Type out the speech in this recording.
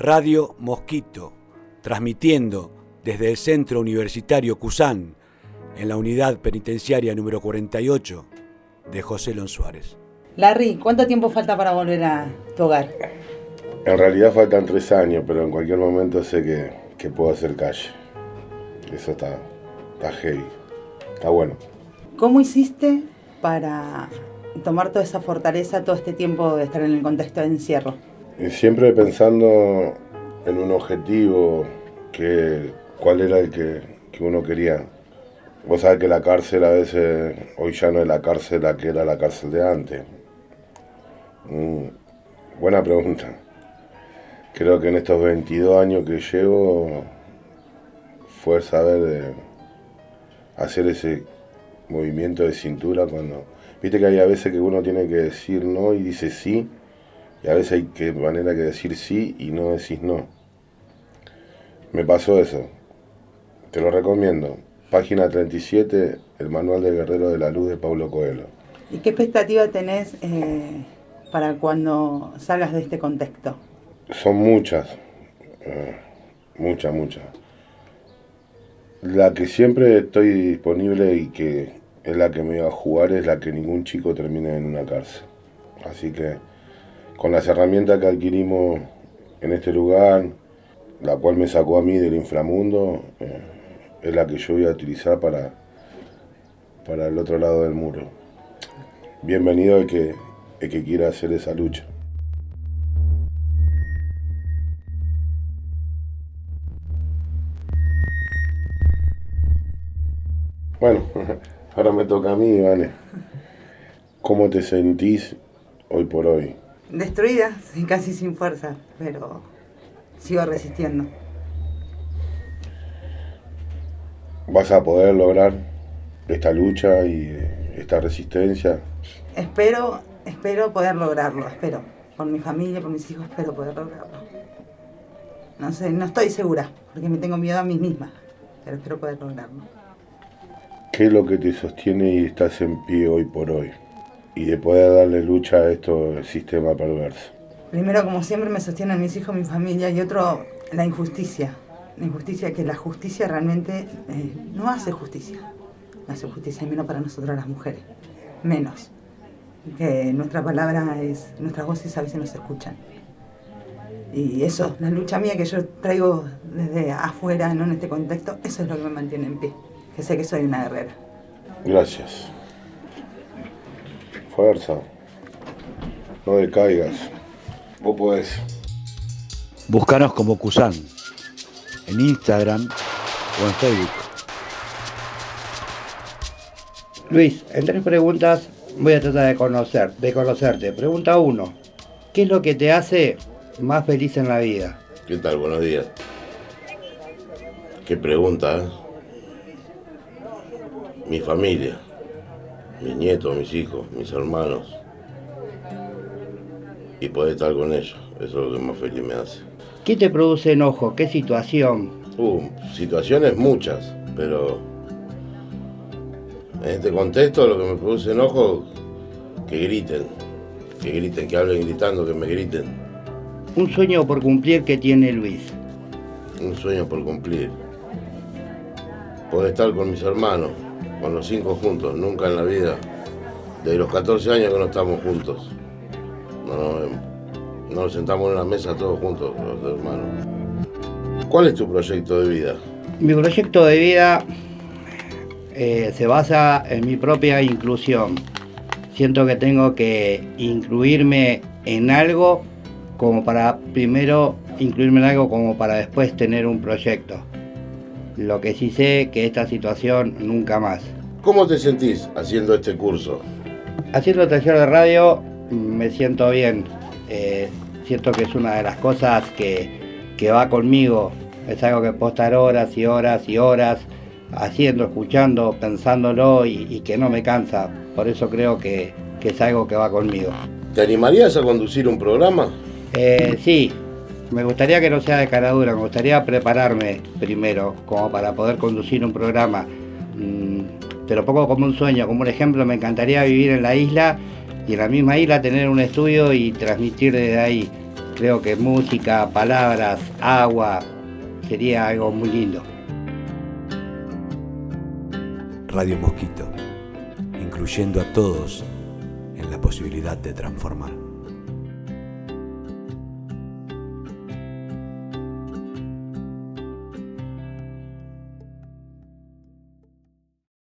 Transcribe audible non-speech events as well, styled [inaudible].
Radio Mosquito, transmitiendo desde el Centro Universitario Cusán, en la unidad penitenciaria número 48 de José Lon Suárez. Larry, ¿cuánto tiempo falta para volver a tu hogar? En realidad faltan tres años, pero en cualquier momento sé que, puedo hacer calle. Eso está, está heavy, está bueno. ¿Cómo hiciste para tomar toda esa fortaleza todo este tiempo de estar en el contexto de encierro? Siempre pensando en un objetivo, que, cuál era el que, que uno quería. Vos sabés que la cárcel a veces, hoy ya no es la cárcel la que era la cárcel de antes. Mm, buena pregunta. Creo que en estos 22 años que llevo fue saber de hacer ese movimiento de cintura cuando... Viste que hay a veces que uno tiene que decir no y dice sí, y a veces hay que manera que decir sí y no decís no. Me pasó eso. Te lo recomiendo. Página 37, el manual de Guerrero de la Luz de Pablo Coelho. ¿Y qué expectativa tenés eh, para cuando salgas de este contexto? Son muchas, eh, muchas, muchas. La que siempre estoy disponible y que es la que me va a jugar es la que ningún chico termine en una cárcel. Así que con las herramientas que adquirimos en este lugar, la cual me sacó a mí del inframundo, eh, es la que yo voy a utilizar para, para el otro lado del muro. Bienvenido el que, el que quiera hacer esa lucha. Bueno, [laughs] ahora me toca a mí, Vale. ¿Cómo te sentís hoy por hoy? Destruida, casi sin fuerza, pero sigo resistiendo. ¿Vas a poder lograr esta lucha y eh, esta resistencia? Espero, espero poder lograrlo, espero. Por mi familia, por mis hijos, espero poder lograrlo. No sé, no estoy segura, porque me tengo miedo a mí misma, pero espero poder lograrlo. ¿Qué es lo que te sostiene y estás en pie hoy por hoy? Y de poder darle lucha a esto sistema perverso. Primero, como siempre, me sostienen mis hijos, mi familia, y otro, la injusticia. La injusticia, que la justicia realmente eh, no hace justicia. No hace justicia, menos para nosotras las mujeres. Menos. Que nuestra palabra es, nuestras voces a veces no se escuchan. Y eso, la lucha mía que yo traigo desde afuera, no en este contexto, eso es lo que me mantiene en pie que sé que soy una guerrera. Gracias. Fuerza. No decaigas. Vos podés. Búscanos como Kusan en Instagram o en Facebook. Luis, en tres preguntas voy a tratar de conocer, de conocerte. Pregunta uno. ¿Qué es lo que te hace más feliz en la vida? ¿Qué tal? Buenos días. Qué pregunta, ¿eh? mi familia, mis nietos, mis hijos, mis hermanos. Y poder estar con ellos, eso es lo que más feliz me hace. ¿Qué te produce enojo? ¿Qué situación? Uh, situaciones muchas, pero en este contexto lo que me produce enojo, que griten, que griten, que hablen gritando, que me griten. Un sueño por cumplir que tiene Luis. Un sueño por cumplir. Poder estar con mis hermanos, con los cinco juntos, nunca en la vida. De los 14 años que no estamos juntos. No, nos sentamos en la mesa todos juntos, los hermanos. ¿Cuál es tu proyecto de vida? Mi proyecto de vida eh, se basa en mi propia inclusión. Siento que tengo que incluirme en algo como para primero incluirme en algo como para después tener un proyecto. Lo que sí sé que esta situación nunca más. ¿Cómo te sentís haciendo este curso? Haciendo el taller de radio me siento bien. Eh, siento que es una de las cosas que, va conmigo. Es algo que puedo estar horas y horas y horas haciendo, escuchando, pensándolo y, que no me cansa. Por eso creo que, es algo que va conmigo. ¿Te animarías a conducir un programa? Eh, sí, me gustaría que no sea de cara dura, me gustaría prepararme primero, como para poder conducir un programa. Mm, te lo pongo como un sueño, como un ejemplo, me encantaría vivir en la isla y en la misma isla tener un estudio y transmitir desde ahí. creo que música, palabras, agua, sería algo muy lindo. Radio Mosquito, incluyendo a todos en la posibilidad de transformar.